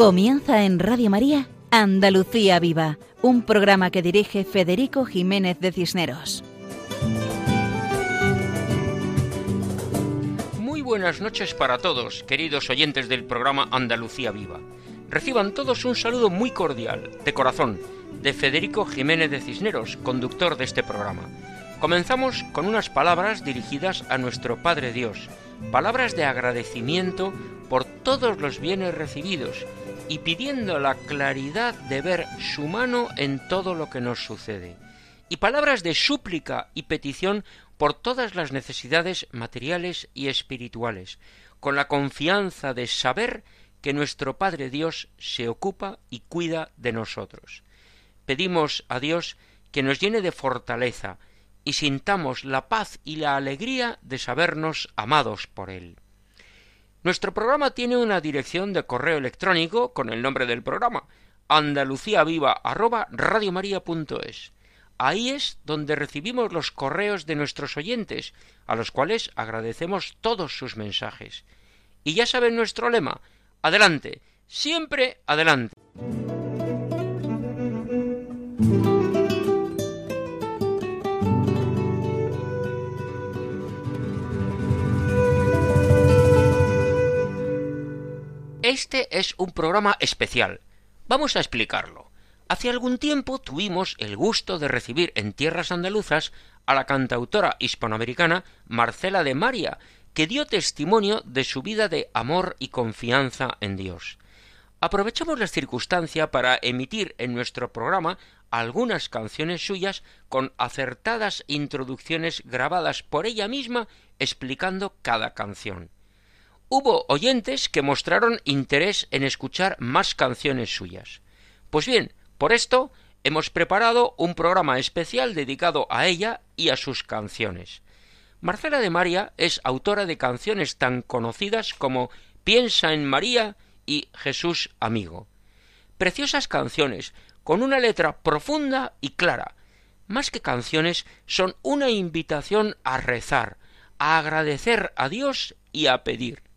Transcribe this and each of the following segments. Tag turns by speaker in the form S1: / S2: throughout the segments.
S1: Comienza en Radio María Andalucía Viva, un programa que dirige Federico Jiménez de Cisneros.
S2: Muy buenas noches para todos, queridos oyentes del programa Andalucía Viva. Reciban todos un saludo muy cordial, de corazón, de Federico Jiménez de Cisneros, conductor de este programa. Comenzamos con unas palabras dirigidas a nuestro Padre Dios, palabras de agradecimiento por todos los bienes recibidos y pidiendo la claridad de ver su mano en todo lo que nos sucede, y palabras de súplica y petición por todas las necesidades materiales y espirituales, con la confianza de saber que nuestro Padre Dios se ocupa y cuida de nosotros. Pedimos a Dios que nos llene de fortaleza y sintamos la paz y la alegría de sabernos amados por Él. Nuestro programa tiene una dirección de correo electrónico con el nombre del programa andaluciaviva@radiomaria.es. Ahí es donde recibimos los correos de nuestros oyentes, a los cuales agradecemos todos sus mensajes. Y ya saben nuestro lema, adelante, siempre adelante. Este es un programa especial. Vamos a explicarlo. Hace algún tiempo tuvimos el gusto de recibir en tierras andaluzas a la cantautora hispanoamericana Marcela de María, que dio testimonio de su vida de amor y confianza en Dios. Aprovechamos la circunstancia para emitir en nuestro programa algunas canciones suyas con acertadas introducciones grabadas por ella misma explicando cada canción. Hubo oyentes que mostraron interés en escuchar más canciones suyas. Pues bien, por esto hemos preparado un programa especial dedicado a ella y a sus canciones. Marcela de María es autora de canciones tan conocidas como Piensa en María y Jesús amigo. Preciosas canciones, con una letra profunda y clara. Más que canciones, son una invitación a rezar, a agradecer a Dios y a pedir.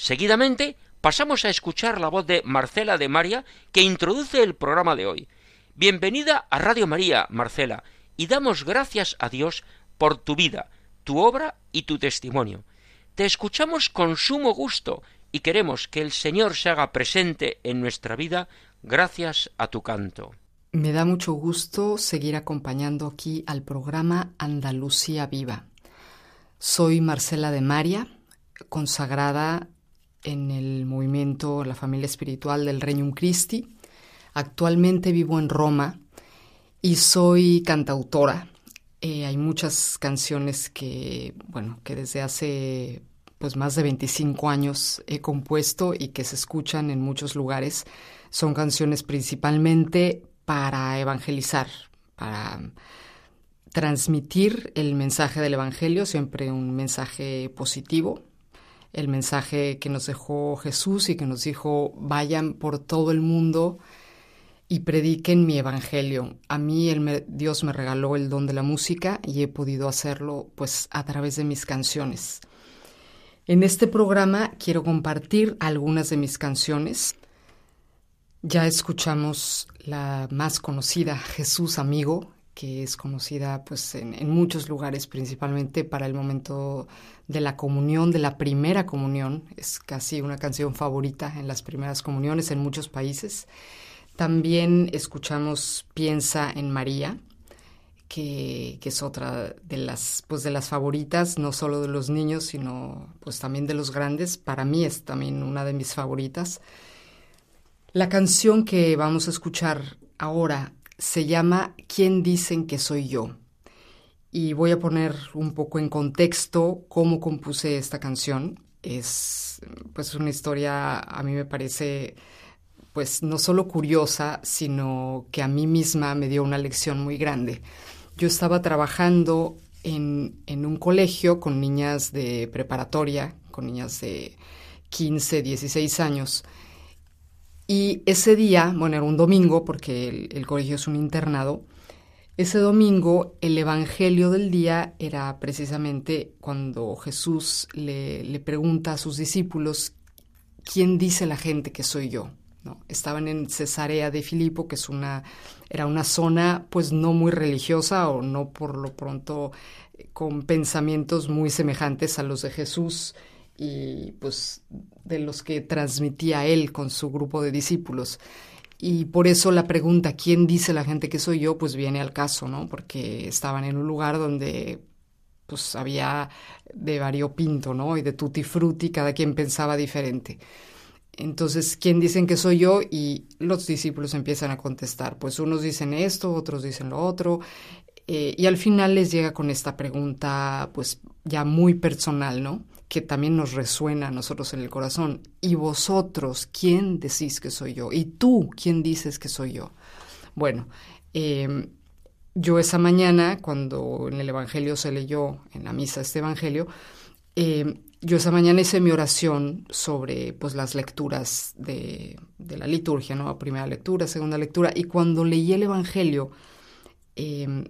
S2: Seguidamente pasamos a escuchar la voz de Marcela de María, que introduce el programa de hoy. Bienvenida a Radio María, Marcela, y damos gracias a Dios por tu vida, tu obra y tu testimonio. Te escuchamos con sumo gusto y queremos que el Señor se haga presente en nuestra vida gracias a tu canto.
S3: Me da mucho gusto seguir acompañando aquí al programa Andalucía Viva. Soy Marcela de María, consagrada en el movimiento La Familia Espiritual del Regnum Christi. Actualmente vivo en Roma y soy cantautora. Eh, hay muchas canciones que, bueno, que desde hace pues más de 25 años he compuesto y que se escuchan en muchos lugares. Son canciones principalmente para evangelizar, para transmitir el mensaje del Evangelio, siempre un mensaje positivo, el mensaje que nos dejó Jesús y que nos dijo, vayan por todo el mundo y prediquen mi evangelio. A mí Dios me regaló el don de la música y he podido hacerlo pues a través de mis canciones. En este programa quiero compartir algunas de mis canciones. Ya escuchamos la más conocida, Jesús Amigo, que es conocida pues en, muchos lugares, principalmente para el momento de la comunión, de la primera comunión. Es casi una canción favorita en las primeras comuniones en muchos países. También escuchamos Piensa en María, que, que, es otra de las, pues de las favoritas, no solo de los niños, sino pues también de los grandes. Para mí es también una de mis favoritas. La canción que vamos a escuchar ahora se llama ¿Quién dicen que soy yo? Y voy a poner un poco en contexto cómo compuse esta canción. Es pues una historia, a mí me parece, pues no solo curiosa, sino que a mí misma me dio una lección muy grande. Yo estaba trabajando en, en un colegio con niñas de preparatoria, con niñas de 15, 16 años, y ese día, bueno, era un domingo porque el, colegio es un internado, ese domingo el Evangelio del día era precisamente cuando Jesús le, le pregunta a sus discípulos, ¿quién dice la gente que soy yo? ¿no? Estaban en Cesarea de Filipo, que es una, era una zona pues no muy religiosa o no por lo pronto con pensamientos muy semejantes a los de Jesús y pues de los que transmitía él con su grupo de discípulos. Y por eso la pregunta, ¿quién dice la gente que soy yo? Pues viene al caso, ¿no? Porque estaban en un lugar donde pues había de variopinto, ¿no? Y de tutti frutti, cada quien pensaba diferente. Entonces, ¿quién dicen que soy yo? Y los discípulos empiezan a contestar. Pues unos dicen esto, otros dicen lo otro. Eh, y al final les llega con esta pregunta, pues ya muy personal, ¿no? Que también nos resuena a nosotros en el corazón. ¿Y vosotros quién decís que soy yo? ¿Y tú quién dices que soy yo? Bueno, em, yo esa mañana, cuando en el Evangelio se leyó, en la misa este Evangelio, em, yo esa mañana hice mi oración sobre pues, las lecturas de, de, la liturgia, ¿no? Primera lectura, segunda lectura, y cuando leí el Evangelio, eh,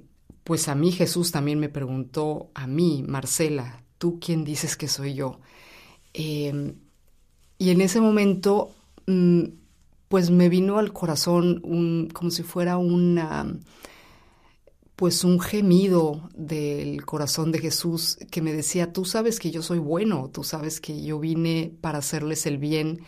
S3: pues a mí Jesús también me preguntó, a mí, Marcela, ¿tú quién dices que soy yo? Em, y en ese momento, mm, pues me vino al corazón un, como si fuera una, pues un gemido del corazón de Jesús que me decía, tú sabes que yo soy bueno, tú sabes que yo vine para hacerles el bien.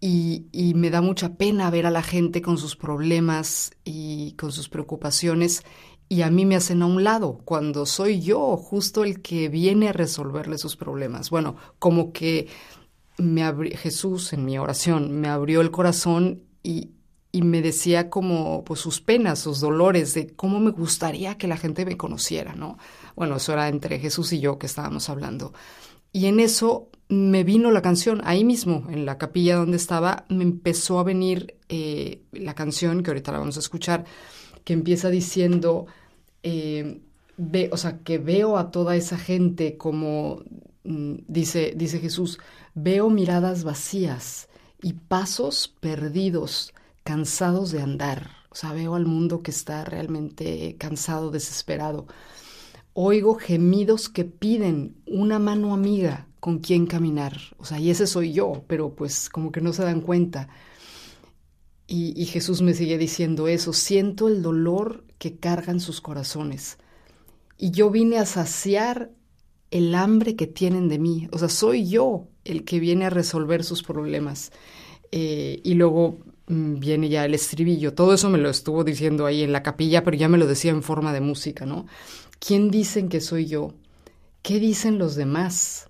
S3: Y, y, me da mucha pena ver a la gente con sus problemas y con sus preocupaciones y a mí me hacen a un lado cuando soy yo justo el que viene a resolverle sus problemas. Bueno, como que me Jesús en mi oración me abrió el corazón y, y me decía como pues sus penas, sus dolores, de cómo me gustaría que la gente me conociera, ¿no? Bueno, eso era entre Jesús y yo que estábamos hablando. Y en eso me vino la canción, ahí mismo, en la capilla donde estaba, me empezó a venir eh, la canción, que ahorita la vamos a escuchar, que empieza diciendo, eh, ve, o sea, que veo a toda esa gente como mm, dice, dice Jesús, veo miradas vacías y pasos perdidos, cansados de andar. O sea, veo al mundo que está realmente cansado, desesperado. Oigo gemidos que piden una mano amiga con quien caminar. O sea, y ese soy yo, pero pues como que no se dan cuenta. Y, y, Jesús me sigue diciendo eso, siento el dolor que cargan sus corazones. Y yo vine a saciar el hambre que tienen de mí. O sea, soy yo el que viene a resolver sus problemas. Eh, y luego mm, viene ya el estribillo. Todo eso me lo estuvo diciendo ahí en la capilla, pero ya me lo decía en forma de música, ¿no? ¿Quién dicen que soy yo? ¿Qué dicen los demás?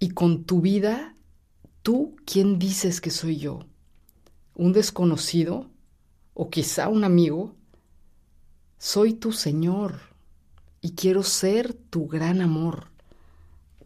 S3: Y con tu vida, ¿tú quién dices que soy yo? ¿Un desconocido? ¿O quizá un amigo? Soy tu Señor y quiero ser tu gran amor.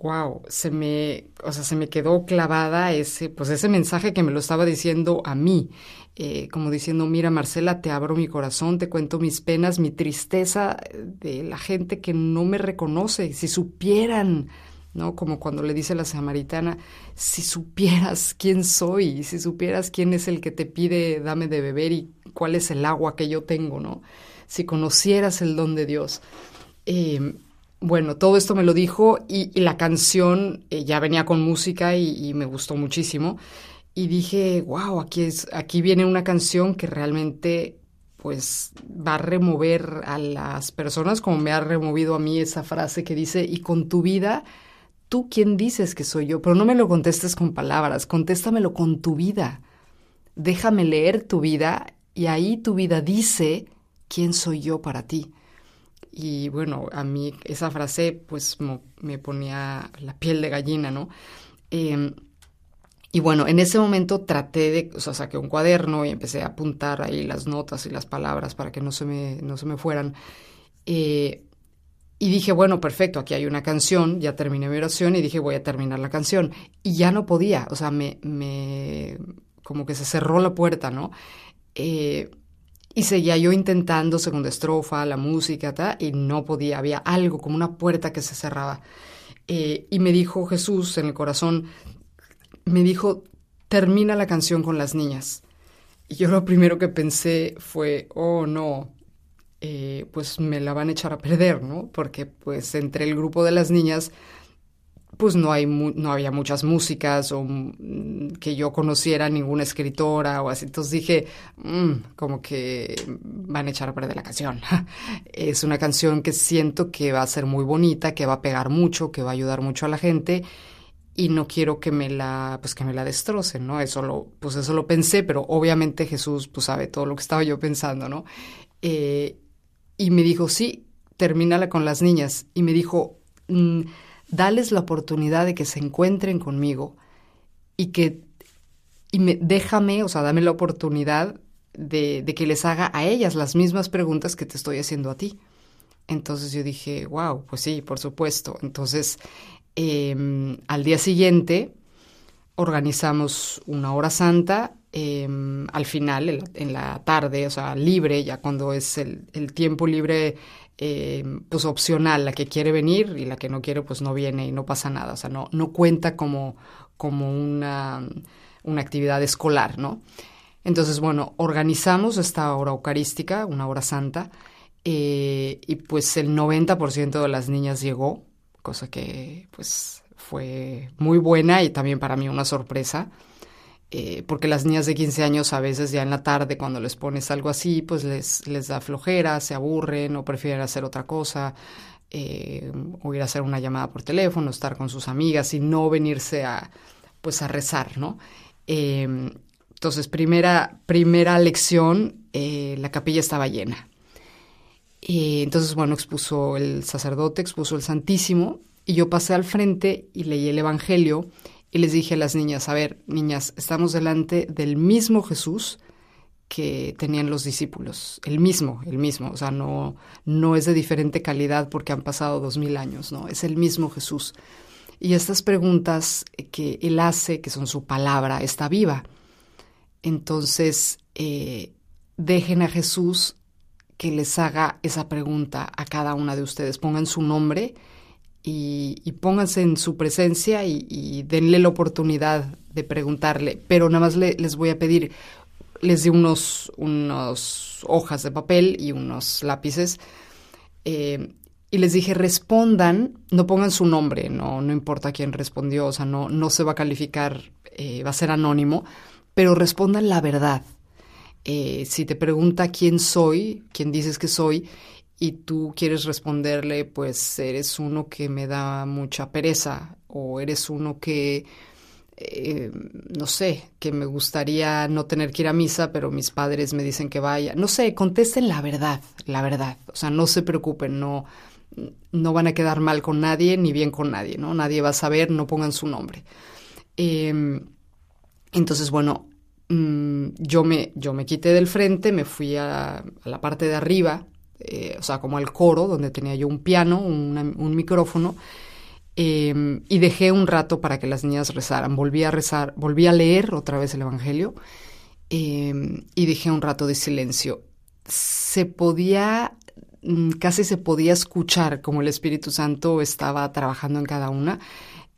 S3: Wow, se me, o sea, se me quedó clavada ese, pues ese mensaje que me lo estaba diciendo a mí, eh, como diciendo, mira Marcela, te abro mi corazón, te cuento mis penas, mi tristeza de la gente que no me reconoce. Si supieran, ¿no? Como cuando le dice la samaritana, si supieras quién soy, si supieras quién es el que te pide dame de beber y cuál es el agua que yo tengo, ¿no? Si conocieras el don de Dios. Eh, bueno, todo esto me lo dijo y, la canción eh, ya venía con música y, me gustó muchísimo. Y dije, wow, aquí, es, aquí viene una canción que realmente pues va a remover a las personas como me ha removido a mí esa frase que dice, y con tu vida, tú quién dices que soy yo, pero no me lo contestes con palabras, contéstamelo con tu vida. Déjame leer tu vida y ahí tu vida dice ¿quién soy yo para ti? Y bueno, a mí esa frase pues me ponía la piel de gallina, ¿no? Em, y bueno, en ese momento traté de, o sea, saqué un cuaderno y empecé a apuntar ahí las notas y las palabras para que no se me, no se me fueran. Eh, y dije, bueno, perfecto, aquí hay una canción, ya terminé mi oración y dije, voy a terminar la canción. Y ya no podía, o sea, me, me como que se cerró la puerta, ¿no? Eh, y seguía yo intentando segunda estrofa, la música, y no podía, había algo como una puerta que se cerraba. Eh, y me dijo Jesús en el corazón, me dijo, termina la canción con las niñas. Y yo lo primero que pensé fue, oh no, eh, pues me la van a echar a perder, ¿no? Porque pues entre el grupo de las niñas pues no, hay no había muchas músicas o mm, que yo conociera ninguna escritora o así. Entonces dije, mm, como que van a echar a perder la canción. es una canción que siento que va a ser muy bonita, que va a pegar mucho, que va a ayudar mucho a la gente y no quiero que me la, pues que me la destrocen, ¿no? Eso lo, pues eso lo pensé, pero obviamente Jesús, pues sabe todo lo que estaba yo pensando, ¿no? Eh, y me dijo, sí, termínala con las niñas. Y me dijo, mm, dales la oportunidad de que se encuentren conmigo y que, y me, déjame, o sea, dame la oportunidad de, de que les haga a ellas las mismas preguntas que te estoy haciendo a ti. Entonces yo dije, wow, pues sí, por supuesto. Entonces, Em, al día siguiente organizamos una hora santa, em, al final, en la, tarde, o sea, libre, ya cuando es el, tiempo libre, em, pues opcional, la que quiere venir y la que no quiere, pues no viene y no pasa nada, o sea, no, no cuenta como, como una, una actividad escolar, ¿no? Entonces, bueno, organizamos esta hora eucarística, una hora santa, eh, y pues el 90% de las niñas llegó, cosa que pues fue muy buena y también para mí una sorpresa. Eh, porque las niñas de 15 años a veces ya en la tarde cuando les pones algo así, pues les, les da flojera, se aburren o prefieren hacer otra cosa, eh, o ir a hacer una llamada por teléfono, estar con sus amigas y no venirse a, pues a rezar, ¿no? Em, entonces, primera, primera lección, eh, la capilla estaba llena. Entonces, bueno, expuso el sacerdote, expuso el Santísimo, y yo pasé al frente y leí el Evangelio y les dije a las niñas, a ver, niñas, estamos delante del mismo Jesús que tenían los discípulos, el mismo, el mismo, o sea, no, no es de diferente calidad porque han pasado dos mil años, no, es el mismo Jesús. Y estas preguntas que él hace, que son su palabra, está viva. Entonces, eh, dejen a Jesús que les haga esa pregunta a cada una de ustedes. Pongan su nombre y, pónganse en su presencia y, denle la oportunidad de preguntarle. Pero nada más les voy a pedir, les di unos, unos hojas de papel y unos lápices. Eh, y les dije, respondan, no pongan su nombre, no, no importa quién respondió, o sea, no, no se va a calificar, eh, va a ser anónimo, pero respondan la verdad. Eh, si te pregunta quién soy, quién dices que soy, y tú quieres responderle, pues eres uno que me da mucha pereza o eres uno que, eh, no sé, que me gustaría no tener que ir a misa, pero mis padres me dicen que vaya. No sé, contesten la verdad, la verdad. O sea, no se preocupen, no, no van a quedar mal con nadie ni bien con nadie, ¿no? Nadie va a saber, no pongan su nombre. Em, entonces, bueno, Mm, yo, me, yo me quité del frente, me fui a, la parte de arriba, eh, o sea, como al coro, donde tenía yo un piano, un micrófono, em, y dejé un rato para que las niñas rezaran. Volví a rezar, volví a leer otra vez el Evangelio em, y dejé un rato de silencio. Se podía, mm, casi se podía escuchar como el Espíritu Santo estaba trabajando en cada una.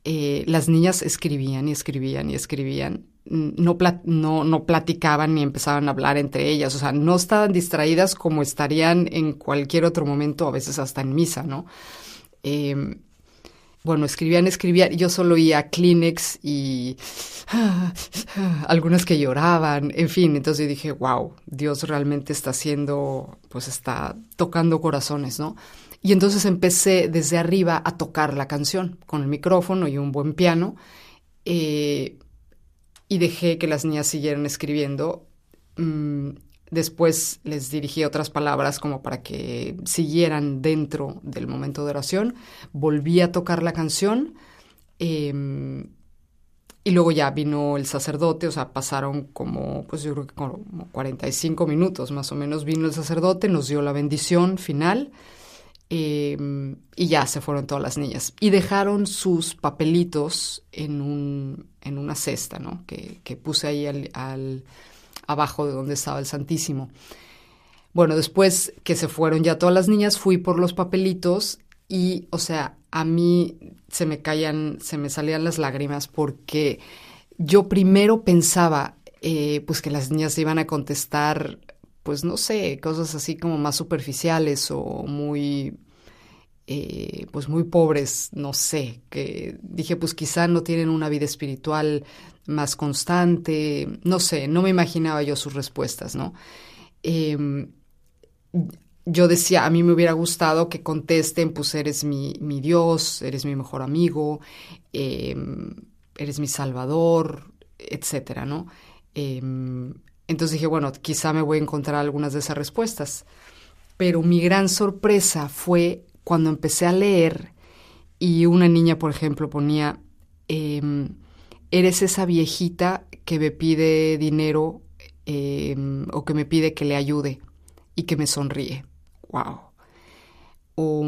S3: Eh, las niñas escribían y escribían y escribían no, no, platicaban ni empezaban a hablar entre ellas, o sea, no estaban distraídas como estarían en cualquier otro momento, a veces hasta en misa, ¿no? Em, bueno, escribían, escribían, yo solo oía Kleenex y algunas que lloraban, en fin, entonces dije, wow, Dios realmente está haciendo, pues está tocando corazones, ¿no? Y entonces empecé desde arriba a tocar la canción con el micrófono y un buen piano. Eh, y dejé que las niñas siguieran escribiendo. Mm, después les dirigí otras palabras como para que siguieran dentro del momento de oración. Volví a tocar la canción em, y luego ya vino el sacerdote, o sea, pasaron como, pues yo creo que como 45 minutos más o menos vino el sacerdote, nos dio la bendición final Em, y ya se fueron todas las niñas. Y dejaron sus papelitos en, un, en una cesta, ¿no? Que, puse ahí al, abajo de donde estaba el Santísimo. Bueno, después que se fueron ya todas las niñas, fui por los papelitos y, o sea, a mí se me caían, se me salían las lágrimas porque yo primero pensaba, eh, pues que las niñas iban a contestar pues no sé, cosas así como más superficiales o muy, eh, pues muy pobres, no sé, que dije pues quizá no tienen una vida espiritual más constante, no sé, no me imaginaba yo sus respuestas, ¿no? Em, yo decía, a mí me hubiera gustado que contesten, pues eres mi, Dios, eres mi mejor amigo, em, eres mi salvador, etcétera, ¿no? Em, entonces dije, bueno, quizá me voy a encontrar algunas de esas respuestas. Pero mi gran sorpresa fue cuando empecé a leer y una niña, por ejemplo, ponía, em, eres esa viejita que me pide dinero em, o que me pide que le ayude y que me sonríe. ¡Wow! O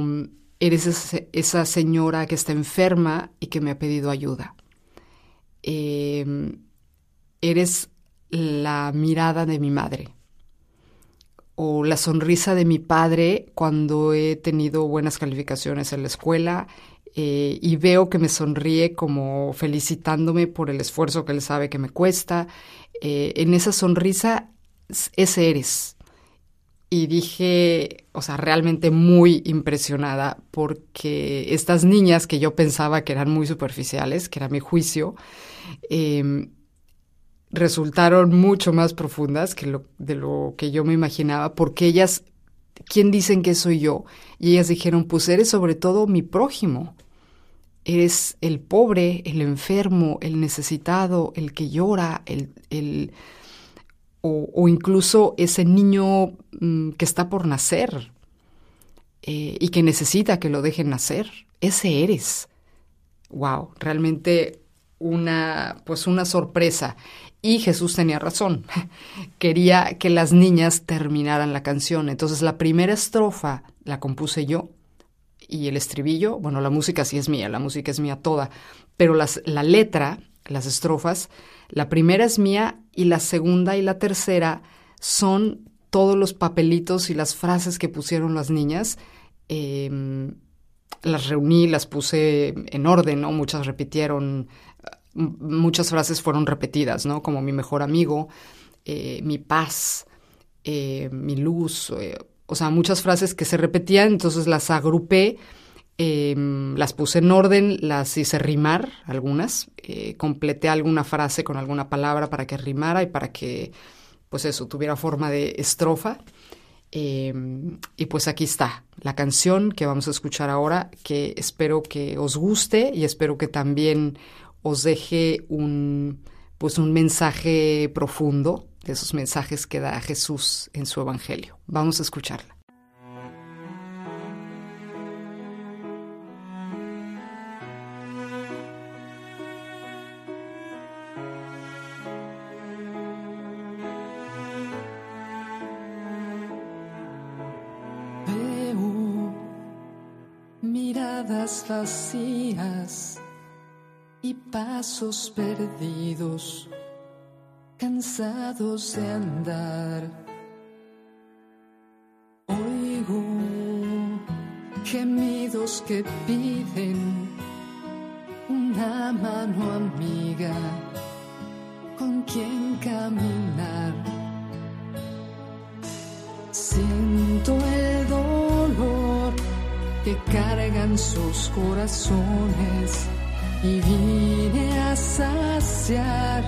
S3: eres esa, señora que está enferma y que me ha pedido ayuda. Em, eres la mirada de mi madre o la sonrisa de mi padre cuando he tenido buenas calificaciones en la escuela eh, y veo que me sonríe como felicitándome por el esfuerzo que él sabe que me cuesta. Eh, en esa sonrisa, ese eres. Y dije, o sea, realmente muy impresionada porque estas niñas que yo pensaba que eran muy superficiales, que era mi juicio, eh, resultaron mucho más profundas que lo, de lo que yo me imaginaba, porque ellas, ¿quién dicen que soy yo? Y ellas dijeron, pues eres sobre todo mi prójimo. Eres el pobre, el enfermo, el necesitado, el que llora, el, el o, incluso ese niño mm, que está por nacer eh, y que necesita que lo dejen nacer. Ese eres. Wow, realmente una, pues una sorpresa. Y Jesús tenía razón. Quería que las niñas terminaran la canción. Entonces la primera estrofa la compuse yo y el estribillo, bueno, la música sí es mía, la música es mía toda, pero las, la letra, las estrofas, la primera es mía y la segunda y la tercera son todos los papelitos y las frases que pusieron las niñas. Em, las reuní, las puse en orden, ¿no? Muchas repitieron muchas frases fueron repetidas, ¿no? Como mi mejor amigo, eh, mi paz, eh, mi luz, eh, o sea, muchas frases que se repetían, entonces las agrupé, em, las puse en orden, las hice rimar, algunas, completé alguna frase con alguna palabra para que rimara y para que, pues eso, tuviera forma de estrofa. Em, y pues aquí está la canción que vamos a escuchar ahora, que espero que os guste y espero que también os deje un, pues un mensaje profundo de esos mensajes que da Jesús en su Evangelio. Vamos a escucharla.
S4: Veo miradas vacías y pasos perdidos, cansados de andar. Oigo gemidos que piden una mano amiga con quien caminar. Siento el dolor que cargan sus corazones y vine a saciar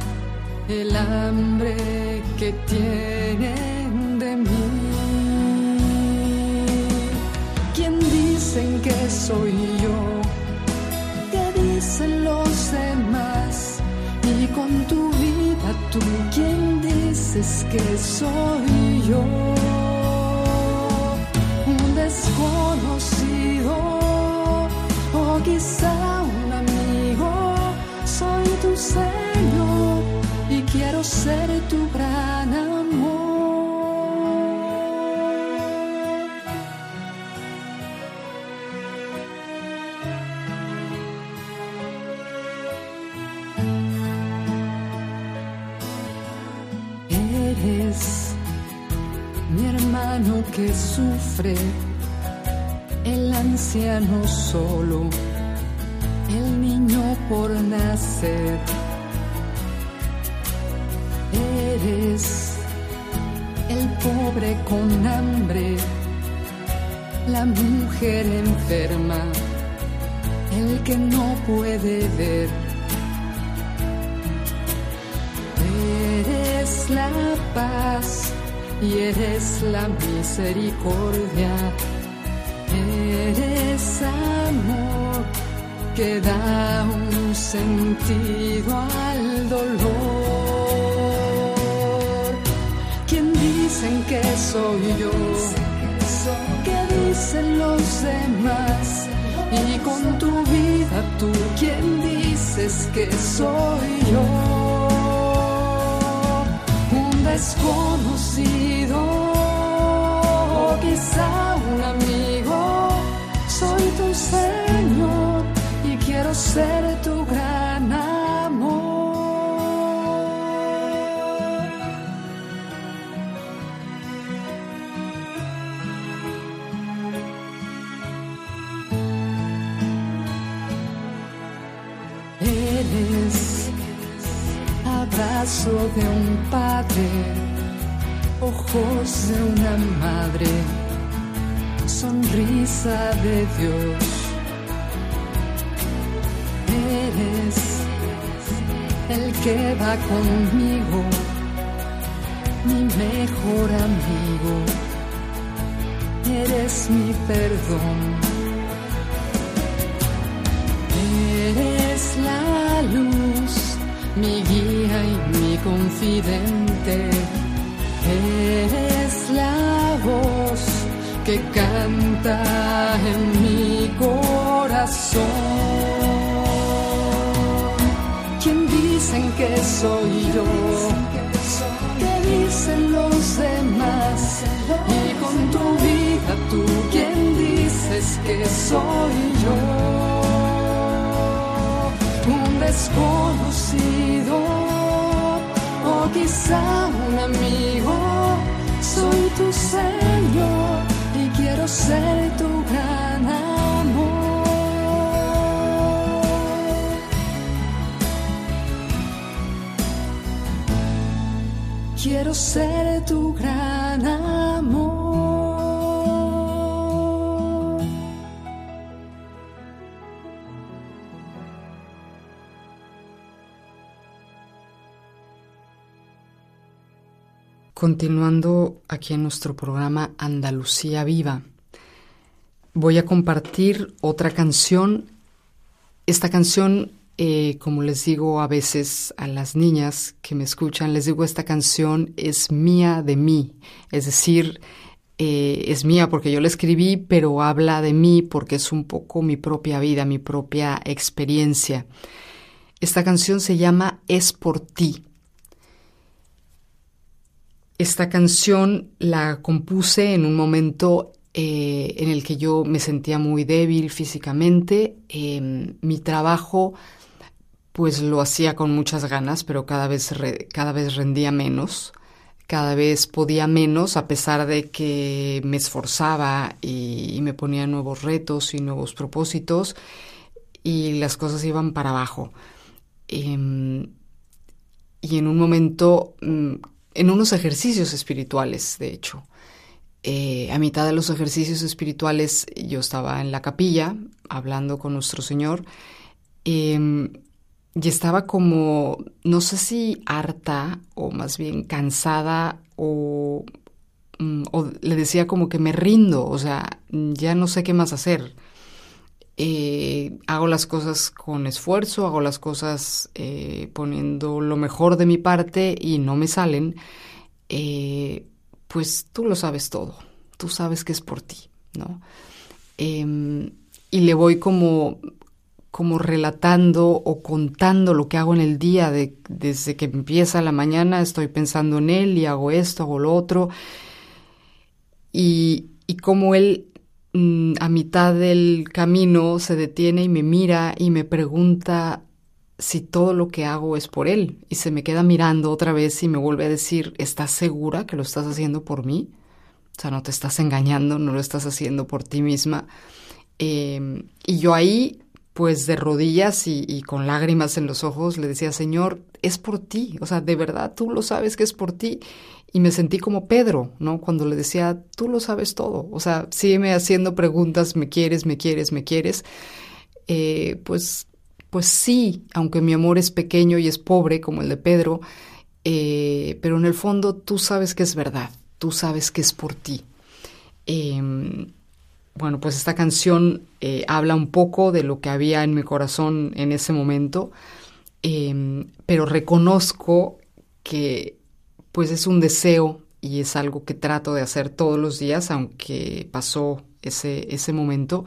S4: el hambre que tienen de mí. ¿Quién dicen que soy yo? ¿Qué dicen los demás? Y con tu vida tú, ¿quién dices que soy yo? Un desconocido o quizá Señor y quiero ser tu gran amor. Eres mi hermano que sufre, el anciano solo por nacer. Eres el pobre con hambre, la mujer enferma, el que no puede ver. Eres la paz y eres la misericordia, eres amor que da sentido al dolor. ¿Quién dicen que soy yo? ¿Qué dicen los demás? Y con tu vida tú, ¿quién dices que soy yo? Un desconocido, quizá un amigo, ser tu gran amor. Eres abrazo de un padre, ojos de una madre, sonrisa de Dios. El que va conmigo, mi mejor amigo. Eres mi perdón. Eres la luz, mi guía y mi confidente. Eres la voz que canta en mi que soy yo? ¿Qué dicen los demás? Y con tu vida tú, ¿quién dices que soy yo? un desconocido o quizá un amigo. Soy tu Señor y quiero ser tu gran Quiero ser tu gran amor.
S3: Continuando aquí en nuestro programa Andalucía Viva, voy a compartir otra canción. Esta canción, eh, como les digo a veces a las niñas que me escuchan, les digo esta canción es mía de mí, es decir, eh, es mía porque yo la escribí, pero habla de mí porque es un poco mi propia vida, mi propia experiencia. Esta canción se llama Es por ti. Esta canción la compuse en un momento eh, en el que yo me sentía muy débil físicamente. Eh, mi trabajo pues lo hacía con muchas ganas, pero cada vez, cada vez rendía menos, cada vez podía menos a pesar de que me esforzaba y, me ponía nuevos retos y nuevos propósitos y las cosas iban para abajo. Eh, y en un momento mm, en unos ejercicios espirituales, de hecho. Eh, a mitad de los ejercicios espirituales yo estaba en la capilla hablando con nuestro Señor eh, y estaba como, no sé si harta o más bien cansada o, o, le decía como que me rindo, o sea, ya no sé qué más hacer. Eh, hago las cosas con esfuerzo, hago las cosas eh, poniendo lo mejor de mi parte y no me salen, eh, pues tú lo sabes todo, tú sabes que es por ti, ¿no? Em, y le voy como, como relatando o contando lo que hago en el día, de, desde que empieza la mañana estoy pensando en él y hago esto, hago lo otro, y, y como él a mitad del camino se detiene y me mira y me pregunta si todo lo que hago es por él y se me queda mirando otra vez y me vuelve a decir, ¿estás segura que lo estás haciendo por mí? O sea, no te estás engañando, no lo estás haciendo por ti misma. Eh, y yo ahí pues de rodillas y, con lágrimas en los ojos le decía, Señor, es por ti, o sea, de verdad tú lo sabes que es por ti. Y me sentí como Pedro, ¿no? Cuando le decía, tú lo sabes todo, o sea, sígueme haciendo preguntas, me quieres, me quieres, me quieres. Eh, pues, pues sí, aunque mi amor es pequeño y es pobre como el de Pedro, eh, pero en el fondo tú sabes que es verdad, tú sabes que es por ti. Em, bueno, pues esta canción eh, habla un poco de lo que había en mi corazón en ese momento, em, pero reconozco que pues es un deseo y es algo que trato de hacer todos los días, aunque pasó ese, ese momento,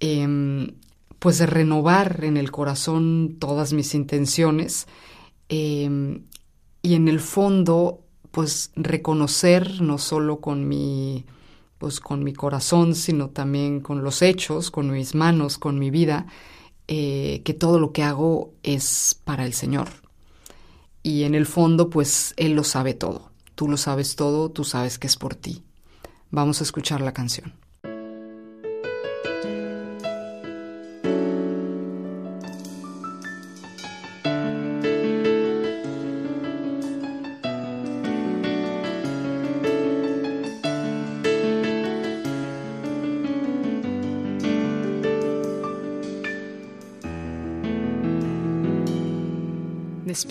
S3: em, pues de renovar en el corazón todas mis intenciones em, y en el fondo pues reconocer no solo con mi pues con mi corazón, sino también con los hechos, con mis manos, con mi vida, eh, que todo lo que hago es para el Señor. Y en el fondo, pues Él lo sabe todo. Tú lo sabes todo, tú sabes que es por ti. Vamos a escuchar la canción.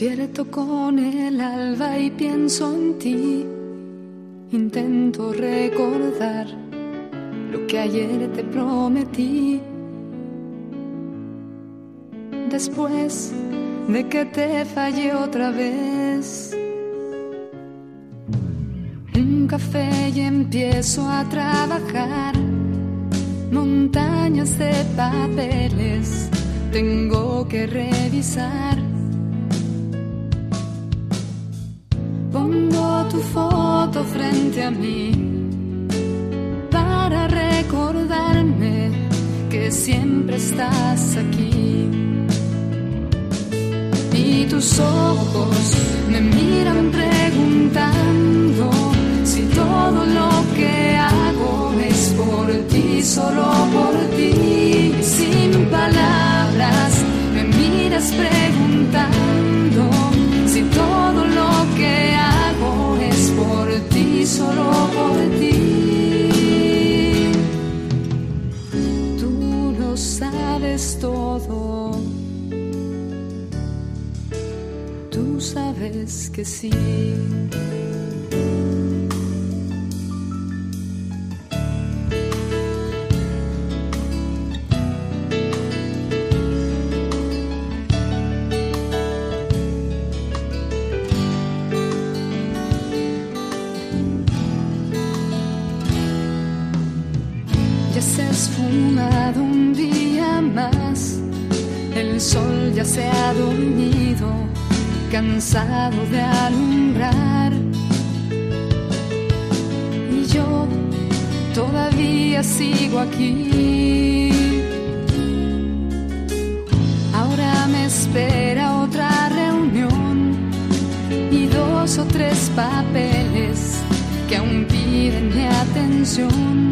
S4: Despierto con el alba y pienso en ti. Intento recordar lo que ayer te prometí. Después de que te fallé otra vez. Un café y empiezo a trabajar. Montañas de papeles tengo que revisar frente a mí para recordarme que siempre estás aquí. Y tus ojos me miran preguntando si todo lo que hago es por ti, solo por ti, sin sabes que sí. se ha dormido, cansado de alumbrar. Y yo todavía sigo aquí. Ahora me espera otra reunión y dos o tres papeles que aún piden mi atención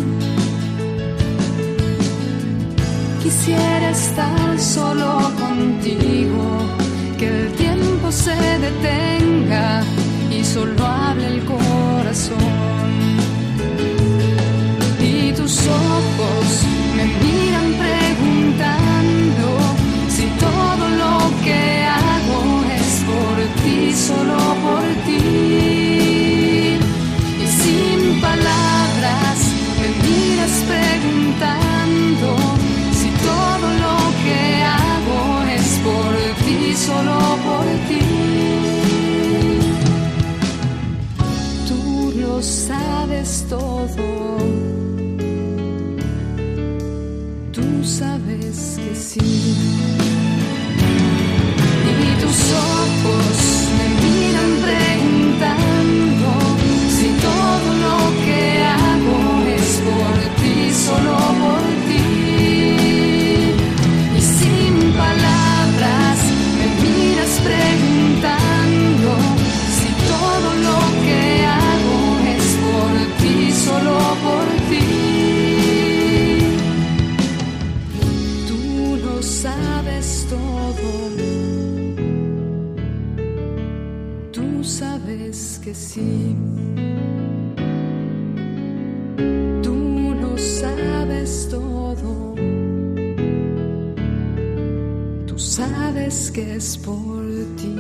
S4: quisiera estar solo contigo, se detenga y solo hable el corazón. Y tus ojos me miran preguntando si todo lo que hago es por ti, solo sabes que es por ti.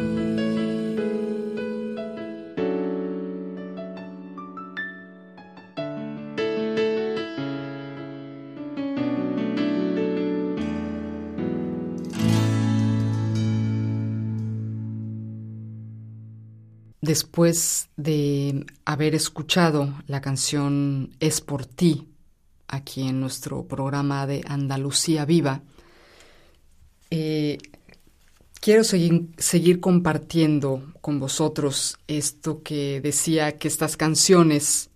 S3: después de haber escuchado la canción Es por ti, aquí en nuestro programa de Andalucía Viva, eh, quiero seguir, compartiendo con vosotros esto que decía que estas canciones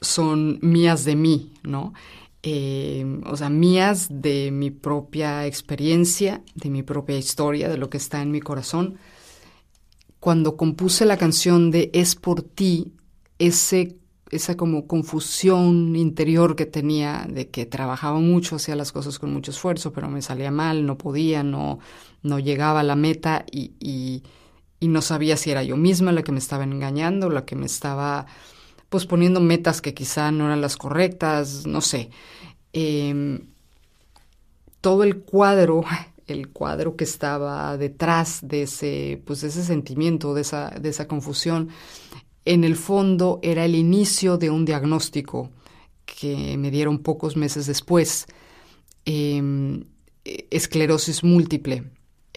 S3: son mías de mí, ¿no? Eh, o sea, mías de mi propia experiencia, de mi propia historia, de lo que está en mi corazón cuando compuse la canción de Es por ti, ese, esa como confusión interior que tenía de que trabajaba mucho, hacía las cosas con mucho esfuerzo, pero me salía mal, no podía, no, no llegaba a la meta y, no sabía si era yo misma la que me estaba engañando, la que me estaba pues poniendo metas que quizá no eran las correctas, no sé. Em, todo el cuadro el cuadro que estaba detrás de ese, pues ese sentimiento, de esa, de esa confusión, en el fondo era el inicio de un diagnóstico que me dieron pocos meses después, em, esclerosis múltiple.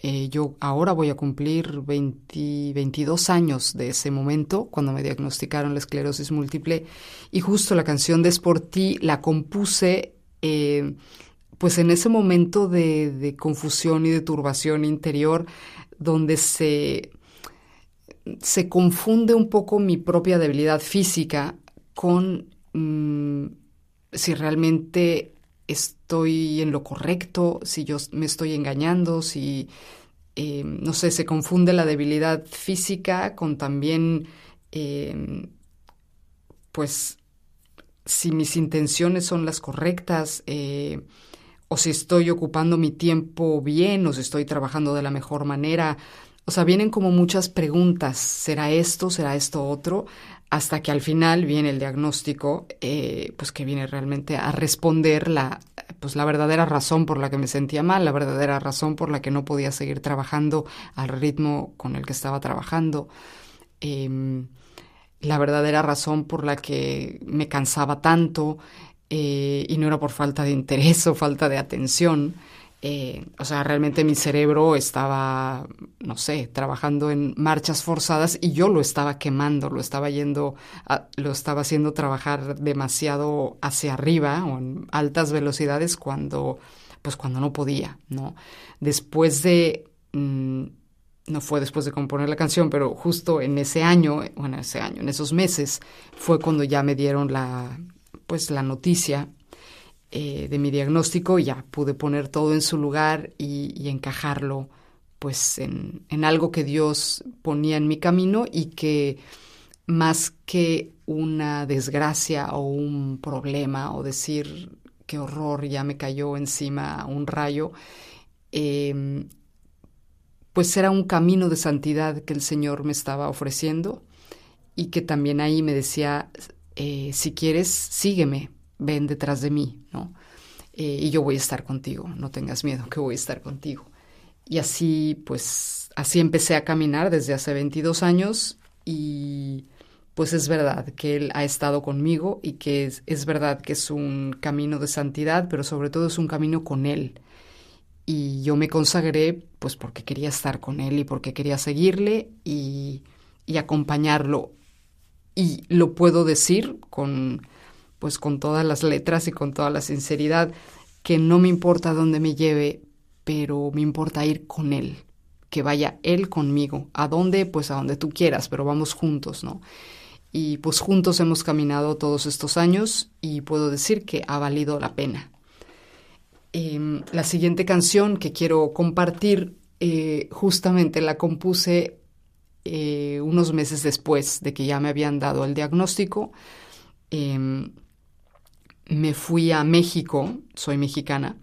S3: Eh, yo ahora voy a cumplir 22 años de ese momento, cuando me diagnosticaron la esclerosis múltiple, y justo la canción de Sporty la compuse eh, pues en ese momento de, confusión y de turbación interior, donde se, se confunde un poco mi propia debilidad física con mm, si realmente estoy en lo correcto, si yo me estoy engañando, si, eh, no sé, se confunde la debilidad física con también, eh, pues, si mis intenciones son las correctas, eh, o si estoy ocupando mi tiempo bien, o si estoy trabajando de la mejor manera. O sea, vienen como muchas preguntas, ¿será esto, será esto otro? Hasta que al final viene el diagnóstico, eh, pues que viene realmente a responder la, pues la verdadera razón por la que me sentía mal, la verdadera razón por la que no podía seguir trabajando al ritmo con el que estaba trabajando. Em, la verdadera razón por la que me cansaba tanto, eh, y no era por falta de interés o falta de atención. Eh, o sea, realmente mi cerebro estaba, no sé, trabajando en marchas forzadas y yo lo estaba quemando, lo estaba yendo, lo estaba haciendo trabajar demasiado hacia arriba o en altas velocidades cuando, pues cuando no podía, ¿no? Después de, mm, no fue después de componer la canción, pero justo en ese año, bueno, ese año, en esos meses, fue cuando ya me dieron la, pues la noticia eh, de mi diagnóstico ya pude poner todo en su lugar y, encajarlo pues en, algo que Dios ponía en mi camino y que más que una desgracia o un problema o decir qué horror ya me cayó encima un rayo, em, pues era un camino de santidad que el Señor me estaba ofreciendo y que también ahí me decía, eh, si quieres, sígueme, ven detrás de mí, ¿no? Eh, y yo voy a estar contigo, no tengas miedo, que voy a estar contigo. Y así, pues, así empecé a caminar desde hace 22 años y pues es verdad que Él ha estado conmigo y que es, es, verdad que es un camino de santidad, pero sobre todo es un camino con Él. Y yo me consagré pues porque quería estar con Él y porque quería seguirle y, y acompañarlo y lo puedo decir con pues con todas las letras y con toda la sinceridad que no me importa dónde me lleve, pero me importa ir con él, que vaya él conmigo, a dónde, pues a donde tú quieras, pero vamos juntos, ¿no? Y pues juntos hemos caminado todos estos años y puedo decir que ha valido la pena. Em, la siguiente canción que quiero compartir eh, justamente la compuse eh, unos meses después de que ya me habían dado el diagnóstico, em, me fui a México, soy mexicana,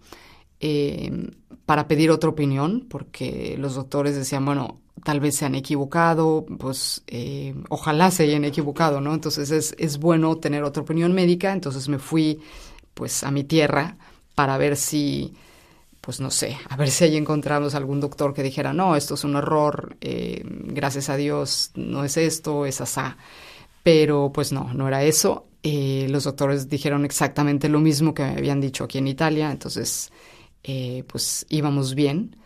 S3: em, para pedir otra opinión, porque los doctores decían, bueno, tal vez se han equivocado, pues eh, ojalá se hayan equivocado, ¿no? Entonces es, es, bueno tener otra opinión médica, entonces me fui pues a mi tierra para ver si pues no sé, a ver si ahí encontramos algún doctor que dijera, no, esto es un error, eh, gracias a Dios no es esto, es asá. Pero pues no, no era eso. Eh, los doctores dijeron exactamente lo mismo que me habían dicho aquí en Italia, entonces eh, pues íbamos bien.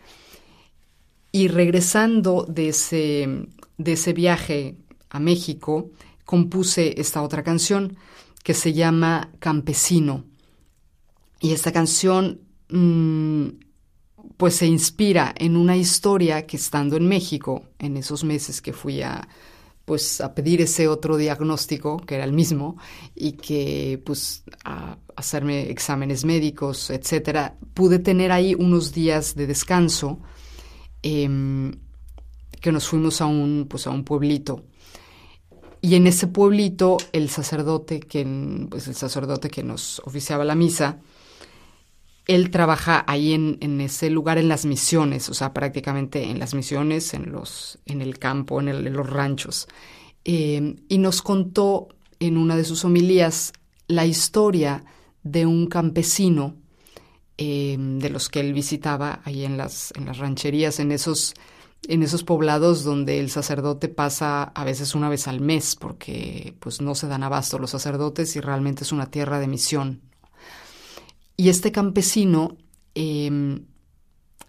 S3: Y regresando de ese, de ese viaje a México, compuse esta otra canción que se llama Campesino. Y esta canción mm, pues se inspira en una historia que estando en México, en esos meses que fui a pues a pedir ese otro diagnóstico, que era el mismo, y que pues a hacerme exámenes médicos, etcétera, pude tener ahí unos días de descanso em, que nos fuimos a un, pues a un pueblito. Y en ese pueblito el sacerdote que, pues el sacerdote que nos oficiaba la misa, él trabaja ahí en, ese lugar en las misiones, o sea, prácticamente en las misiones, en, los, en el campo, en, los ranchos. Eh, y nos contó en una de sus homilías la historia de un campesino eh, de los que él visitaba ahí en las, en las rancherías, en esos, en esos poblados donde el sacerdote pasa a veces una vez al mes, porque pues no se dan abasto los sacerdotes y realmente es una tierra de misión, y este campesino em,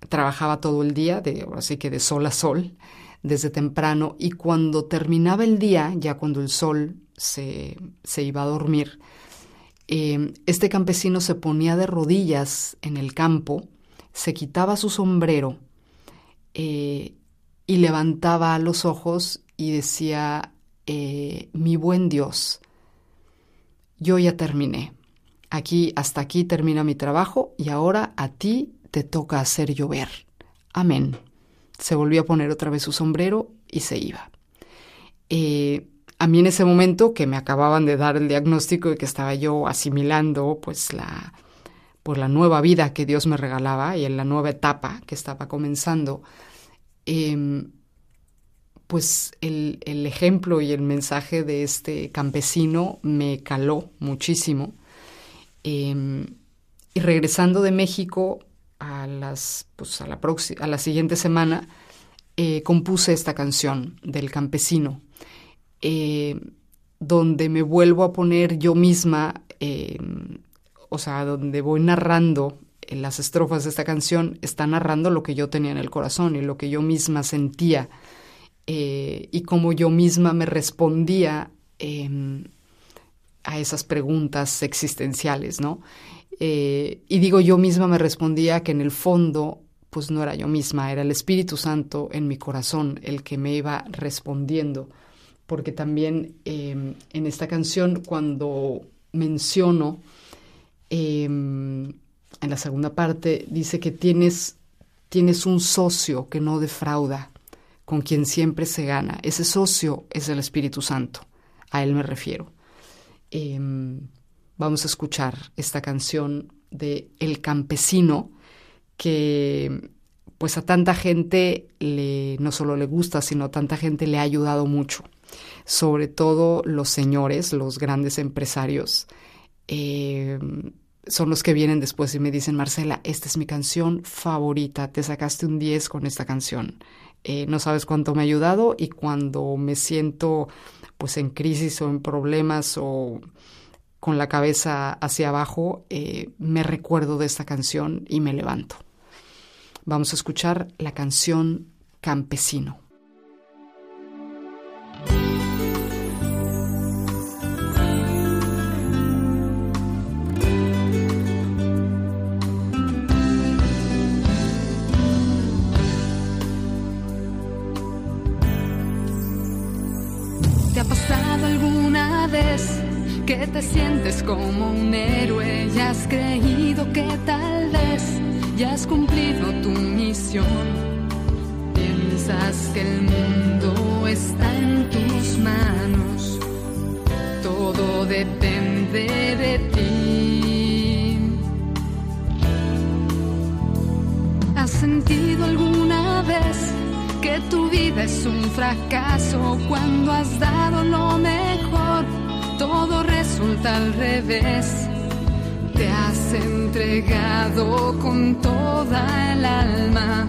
S3: trabajaba todo el día, así que de sol a sol, desde temprano, y cuando terminaba el día, ya cuando el sol se, iba a dormir, em, este campesino se ponía de rodillas en el campo, se quitaba su sombrero eh, y levantaba los ojos y decía, eh, mi buen Dios, yo ya terminé. Aquí, hasta aquí termina mi trabajo y ahora a ti te toca hacer llover. Amén. Se volvió a poner otra vez su sombrero y se iba. Eh, a mí en ese momento que me acababan de dar el diagnóstico y que estaba yo asimilando pues la, por la nueva vida que Dios me regalaba y en la nueva etapa que estaba comenzando, em, pues el, el, ejemplo y el mensaje de este campesino me caló muchísimo Em, y regresando de México a, las, pues a, la, a la siguiente semana, eh, compuse esta canción del campesino, eh, donde me vuelvo a poner yo misma, em, o sea, donde voy narrando en las estrofas de esta canción, está narrando lo que yo tenía en el corazón y lo que yo misma sentía eh, y cómo yo misma me respondía em, a esas preguntas existenciales, ¿no? Eh, y digo, yo misma me respondía que en el fondo, pues no era yo misma, era el Espíritu Santo en mi corazón el que me iba respondiendo, porque también em, en esta canción, cuando menciono, em, en la segunda parte, dice que tienes, tienes un socio que no defrauda, con quien siempre se gana. Ese socio es el Espíritu Santo, a él me refiero. Em, vamos a escuchar esta canción de El Campesino, que pues a tanta gente le, no solo le gusta, sino a tanta gente le ha ayudado mucho. Sobre todo los señores, los grandes empresarios, em, son los que vienen después y me dicen, Marcela, esta es mi canción favorita, te sacaste un 10 con esta canción. Eh, no sabes cuánto me ha ayudado y cuando me siento pues en crisis o en problemas o con la cabeza hacia abajo, eh, me recuerdo de esta canción y me levanto. Vamos a escuchar la canción Campesino.
S4: Sientes como un héroe y has creído que tal vez ya has cumplido tu misión. Piensas que el mundo está en tus manos, todo depende de ti. ¿Has sentido alguna vez que tu vida es un fracaso cuando has dado lo mejor? todo resulta al revés. te has entregado con toda el alma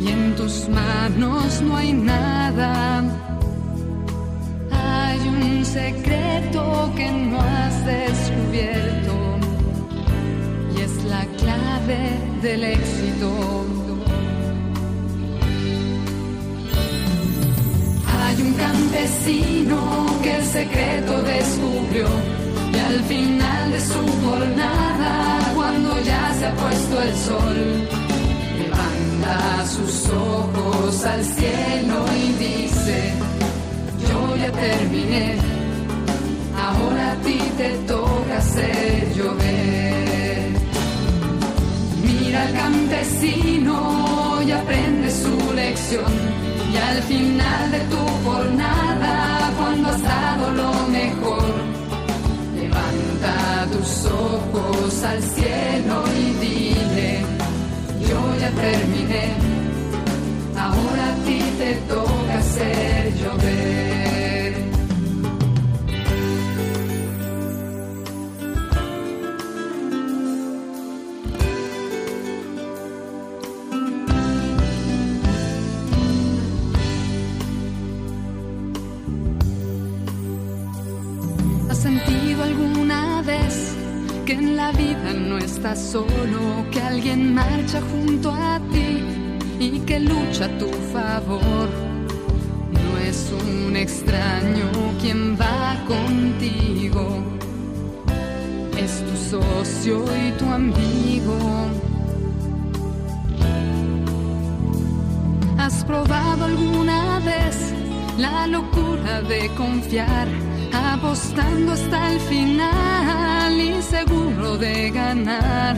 S4: y en tus manos no hay nada. Hay un secreto que no has descubierto y es la clave del éxito. Un campesino que el secreto descubrió y al final de su jornada, cuando ya se ha puesto el sol, levanta sus ojos al cielo y dice, yo ya terminé, ahora a ti te toca hacer llover. Mira al campesino y aprende su lección y al final de tu jornada, cuando has dado lo mejor, levanta tus ojos al cielo y dile, yo ya terminé, ahora a ti te toca solo, que alguien marcha junto a ti y que lucha a tu favor? No es un extraño quien va contigo, es tu socio y tu amigo. ¿Has probado alguna vez la locura de confiar, apostando hasta el final y seguro de ganar?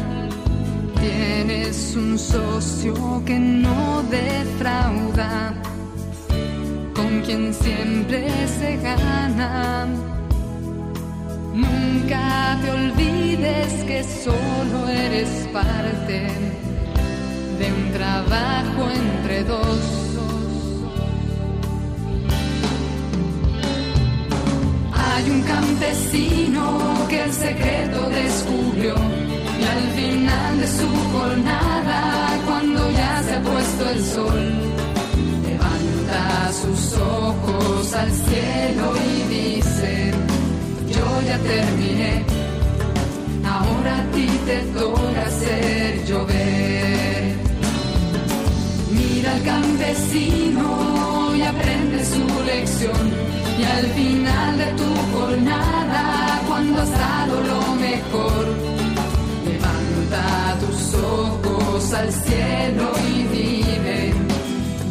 S4: Tienes un socio que no defrauda, con quien siempre se gana. Nunca te olvides que solo eres parte de un trabajo entre dos. Hay un campesino cuando ya se ha puesto el sol, levanta sus ojos al cielo y dice, yo ya terminé, ahora a ti te toca hacer llover. Mira al campesino y aprende su lección. Y al final de tu jornada, cuando has dado lo al cielo y dime,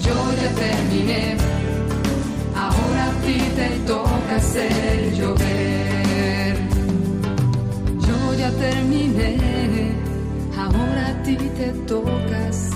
S4: yo ya terminé, ahora a ti te toca hacer llover. Yo ya terminé, ahora a ti te toca hacer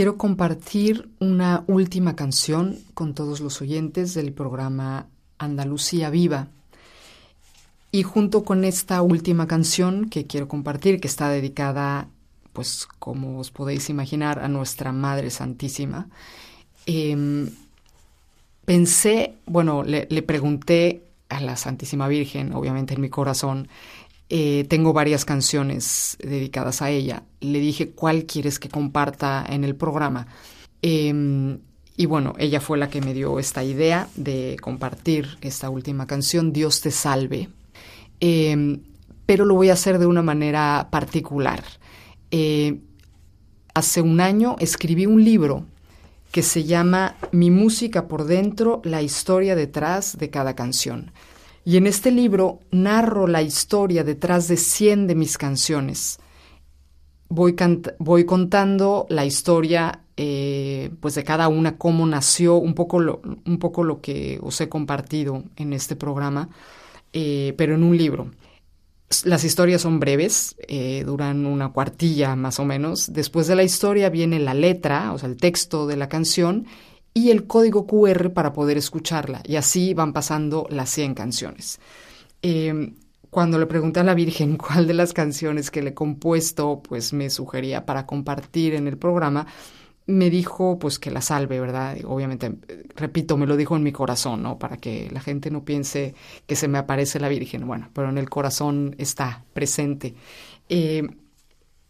S3: Quiero compartir una última canción con todos los oyentes del programa Andalucía Viva. Y junto con esta última canción que quiero compartir, que está dedicada, pues como os podéis imaginar, a nuestra Madre Santísima, eh, pensé, bueno, le, pregunté a la Santísima Virgen, obviamente en mi corazón, eh, tengo varias canciones dedicadas a ella. Le dije, ¿cuál quieres que comparta en el programa? Eh, y bueno, ella fue la que me dio esta idea de compartir esta última canción, Dios te salve. Eh, pero lo voy a hacer de una manera particular. hace un año escribí un libro que se llama Mi música por dentro, la historia detrás de cada canción. Y en este libro narro la historia detrás de 100 de mis canciones. Voy, contando la historia eh, pues de cada una, cómo nació, un poco, lo, un poco lo que os he compartido en este programa, eh, pero en un libro. Las historias son breves, eh, duran una cuartilla más o menos. Después de la historia viene la letra, o sea, el texto de la canción y el código QR para poder escucharla. Y así van pasando las 100 canciones. Em, cuando le pregunté a la Virgen cuál de las canciones que le he compuesto, pues me sugería para compartir en el programa, me dijo pues que la salve, ¿verdad? obviamente, repito, me lo dijo en mi corazón, ¿no? Para que la gente no piense que se me aparece la Virgen, bueno, pero en el corazón está presente. Eh,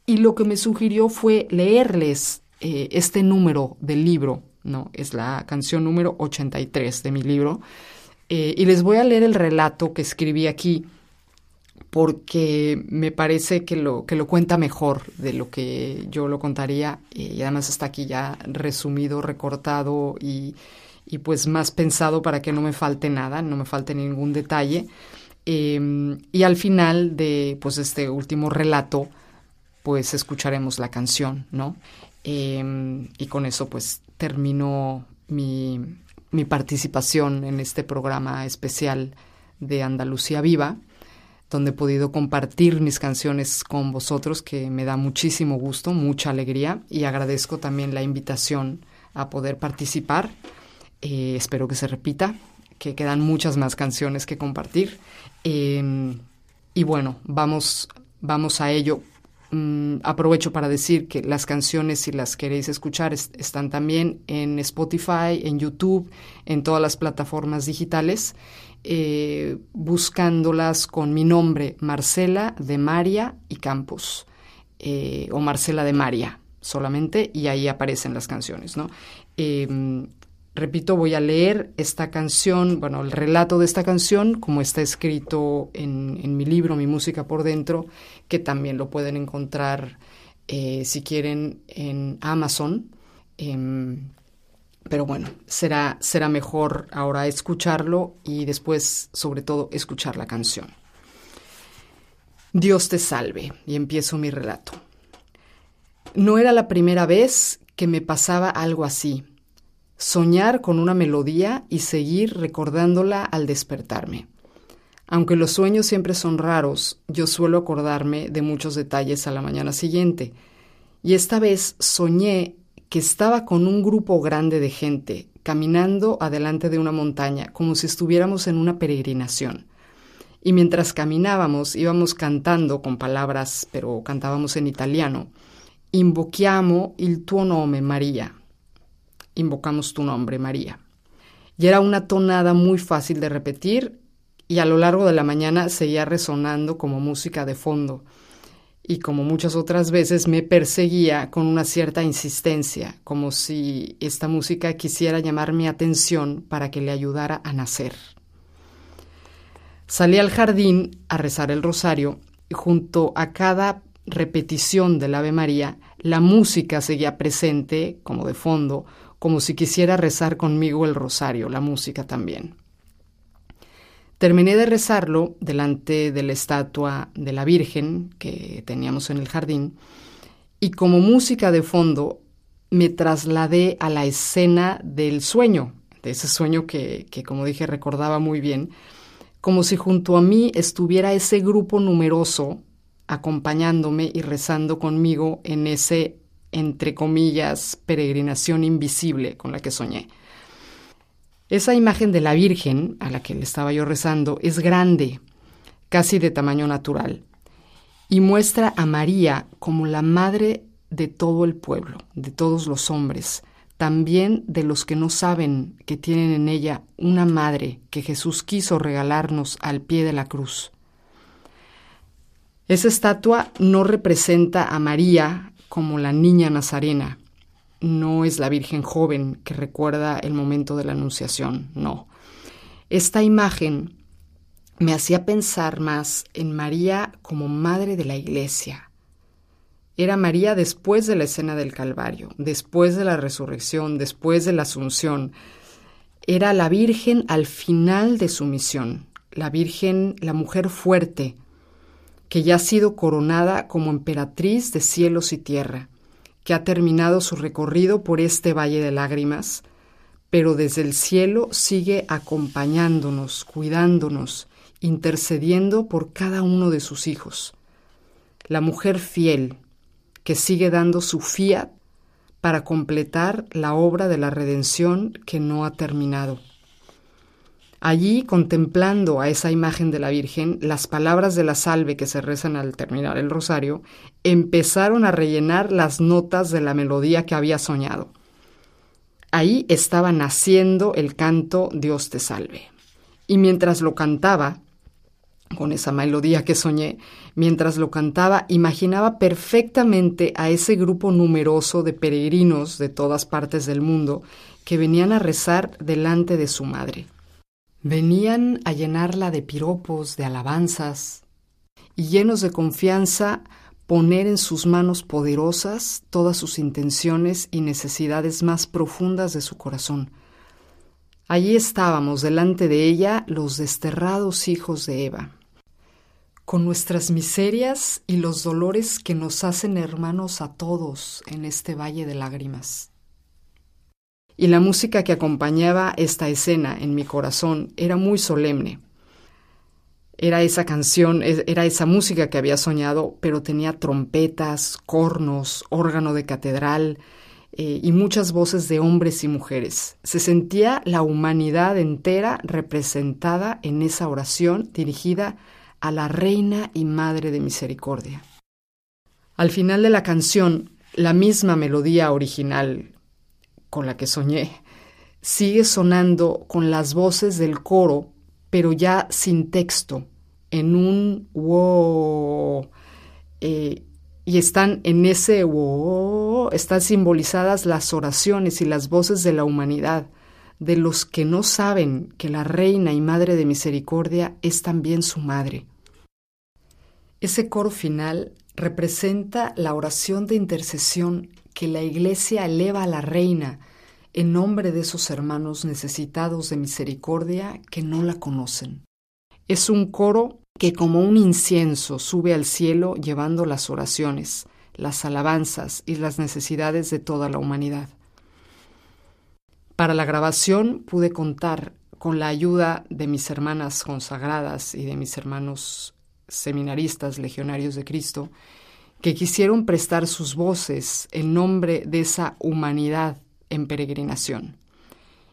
S3: y lo que me sugirió fue leerles eh, este número del libro, ¿no? Es la canción número 83 de mi libro. Eh, y les voy a leer el relato que escribí aquí porque me parece que lo, que lo cuenta mejor de lo que yo lo contaría y además está aquí ya resumido, recortado y, pues más pensado para que no me falte nada, no me falte ningún detalle. Em, y al final de pues este último relato, pues escucharemos la canción, ¿no? Em, y con eso pues termino mi, mi participación en este programa especial de Andalucía Viva donde he podido compartir mis canciones con vosotros, que me da muchísimo gusto, mucha alegría y agradezco también la invitación a poder participar. Eh, espero que se repita, que quedan muchas más canciones que compartir. Em, y bueno, vamos, vamos a ello. Mm, aprovecho para decir que las canciones, si las queréis escuchar, están también en Spotify, en YouTube, en todas las plataformas digitales. Eh, buscándolas con mi nombre, Marcela de María y Campos, eh, o Marcela de María solamente, y ahí aparecen las canciones, ¿no? Em, repito, voy a leer esta canción, bueno, el relato de esta canción, como está escrito en, mi libro, Mi Música por Dentro, que también lo pueden encontrar, eh, si quieren, en Amazon. Em, pero bueno, será, será mejor ahora escucharlo y después, sobre todo, escuchar la canción. Dios te salve, y empiezo mi relato. No era la primera vez que me pasaba algo así, soñar con una melodía y seguir recordándola al despertarme. Aunque los sueños siempre son raros, yo suelo acordarme de muchos detalles a la mañana siguiente, y esta vez soñé que estaba con un grupo grande de gente caminando adelante de una montaña, como si estuviéramos en una peregrinación. Y mientras caminábamos íbamos cantando con palabras, pero cantábamos en italiano. Invochiamo il tuo nome, María. Invocamos tu nombre, María. Y era una tonada muy fácil de repetir y a lo largo de la mañana seguía resonando como música de fondo y como muchas otras veces me perseguía con una cierta insistencia, como si esta música quisiera llamar mi atención para que le ayudara a nacer. Salí al jardín a rezar el rosario y junto a cada repetición del Ave María, la música seguía presente, como de fondo, como si quisiera rezar conmigo el rosario, la música también. Terminé de rezarlo delante de la estatua de la Virgen que teníamos en el jardín y como música de fondo me trasladé a la escena del sueño, de ese sueño que, que como dije recordaba muy bien, como si junto a mí estuviera ese grupo numeroso acompañándome y rezando conmigo en ese, entre comillas, peregrinación invisible con la que soñé. Esa imagen de la Virgen a la que le estaba yo rezando es grande, casi de tamaño natural, y muestra a María como la madre de todo el pueblo, de todos los hombres, también de los que no saben que tienen en ella una madre que Jesús quiso regalarnos al pie de la cruz. Esa estatua no representa a María como la niña nazarena, no es la Virgen joven que recuerda el momento de la Anunciación, no. Esta imagen me hacía pensar más en María como madre de la Iglesia. Era María después de la escena del Calvario, después de la resurrección, después de la Asunción. Era la Virgen al final de su misión, la Virgen, la mujer fuerte, que ya ha sido coronada como emperatriz de cielos y tierra que ha terminado su recorrido por este valle de lágrimas, pero desde el cielo sigue acompañándonos, cuidándonos intercediendo por cada uno de sus hijos. La mujer fiel, que sigue dando su fiat para completar la obra de la redención que no ha terminado. Allí, contemplando a esa imagen de la Virgen, las palabras de la salve que se rezan al terminar el rosario empezaron a rellenar las notas de la melodía que había soñado. Ahí estaba naciendo el canto Dios te salve. Y mientras lo cantaba, con esa melodía que soñé, mientras lo cantaba, imaginaba perfectamente a ese grupo numeroso de peregrinos de todas partes del mundo que venían a rezar delante de su madre. Venían a llenarla de piropos, de alabanzas, y llenos de confianza poner en sus manos poderosas todas sus intenciones y necesidades más profundas de su corazón. Allí estábamos delante de ella los desterrados hijos de Eva, con nuestras miserias y los dolores que nos hacen hermanos a todos en este valle de lágrimas. Y la música que acompañaba esta escena en mi corazón era muy solemne. Era esa canción, era esa música que había soñado, pero tenía trompetas, cornos, órgano de catedral eh, y muchas voces de hombres y mujeres. Se sentía la humanidad entera representada en esa oración dirigida a la Reina y Madre de Misericordia. Al final de la canción, la misma melodía original con la que soñé sigue sonando con las voces del coro, pero ya sin texto, en un wow. Eh, y están en ese wow, están simbolizadas las oraciones y las voces de la humanidad, de los que no saben que la Reina y Madre de Misericordia es también su madre. Ese coro final representa la oración de intercesión que la Iglesia eleva a la Reina en nombre de esos hermanos necesitados de misericordia que no la conocen. Es un coro que como un incienso sube al cielo llevando las oraciones, las alabanzas y las necesidades de toda la humanidad. Para la grabación pude contar con la ayuda de mis hermanas consagradas y de mis hermanos seminaristas legionarios de Cristo, que quisieron prestar sus voces en nombre de esa humanidad en peregrinación.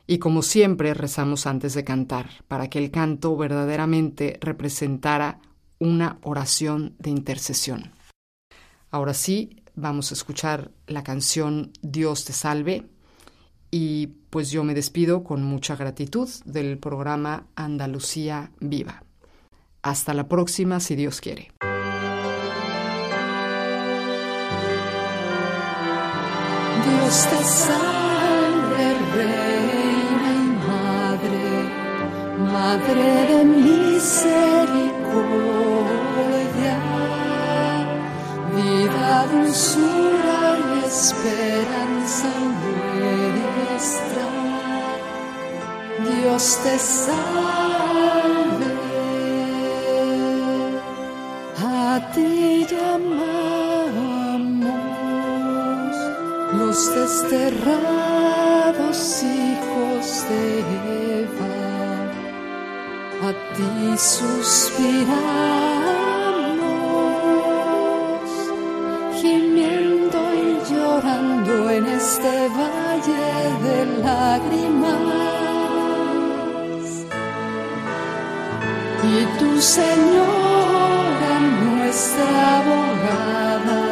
S3: Y como siempre rezamos antes de cantar, para que el canto verdaderamente representara una oración de intercesión. Ahora sí, vamos a escuchar la canción Dios te salve y pues yo me despido con mucha gratitud del programa Andalucía Viva. Hasta la próxima, si Dios quiere.
S4: Dios te salve, Reina y Madre, Madre de misericordia, suspiramos, gimiendo y llorando en este valle de lágrimas. Y tu Señora, nuestra abogada,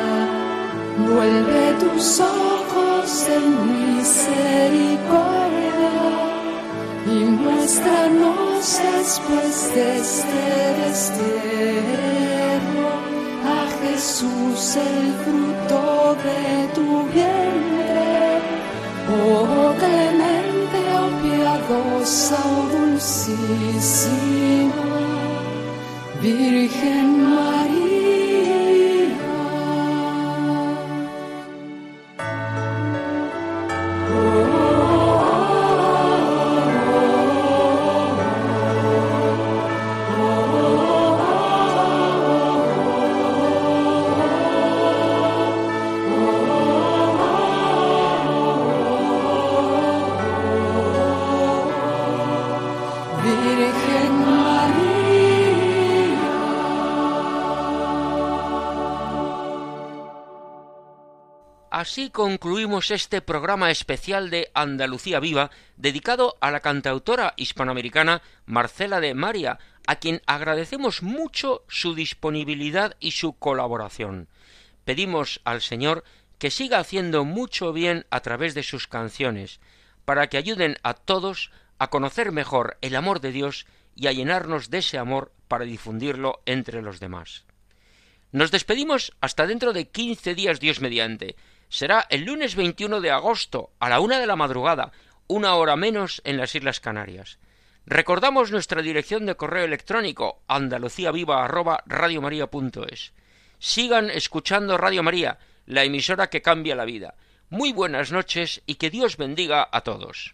S4: vuelve tus ojos en misericordia y muéstranos después de este destierro a Jesús, el fruto de tu vientre. Oh clemente, oh piadosa, oh dulcísima, Virgen María.
S2: Así concluimos este programa especial de Andalucía Viva dedicado a la cantautora hispanoamericana Marcela de María, a quien agradecemos mucho su disponibilidad y su colaboración. Pedimos al Señor que siga haciendo mucho bien a través de sus canciones, para que ayuden a todos a conocer mejor el amor de Dios y a llenarnos de ese amor para difundirlo entre los demás. Nos despedimos hasta dentro de quince días Dios mediante. Será el lunes 21 de agosto a la una de la madrugada, una hora menos en las Islas Canarias. Recordamos nuestra dirección de correo electrónico andaluciaviva@radiomaria.es. Sigan escuchando Radio María, la emisora que cambia la vida. Muy buenas noches y que Dios bendiga a todos.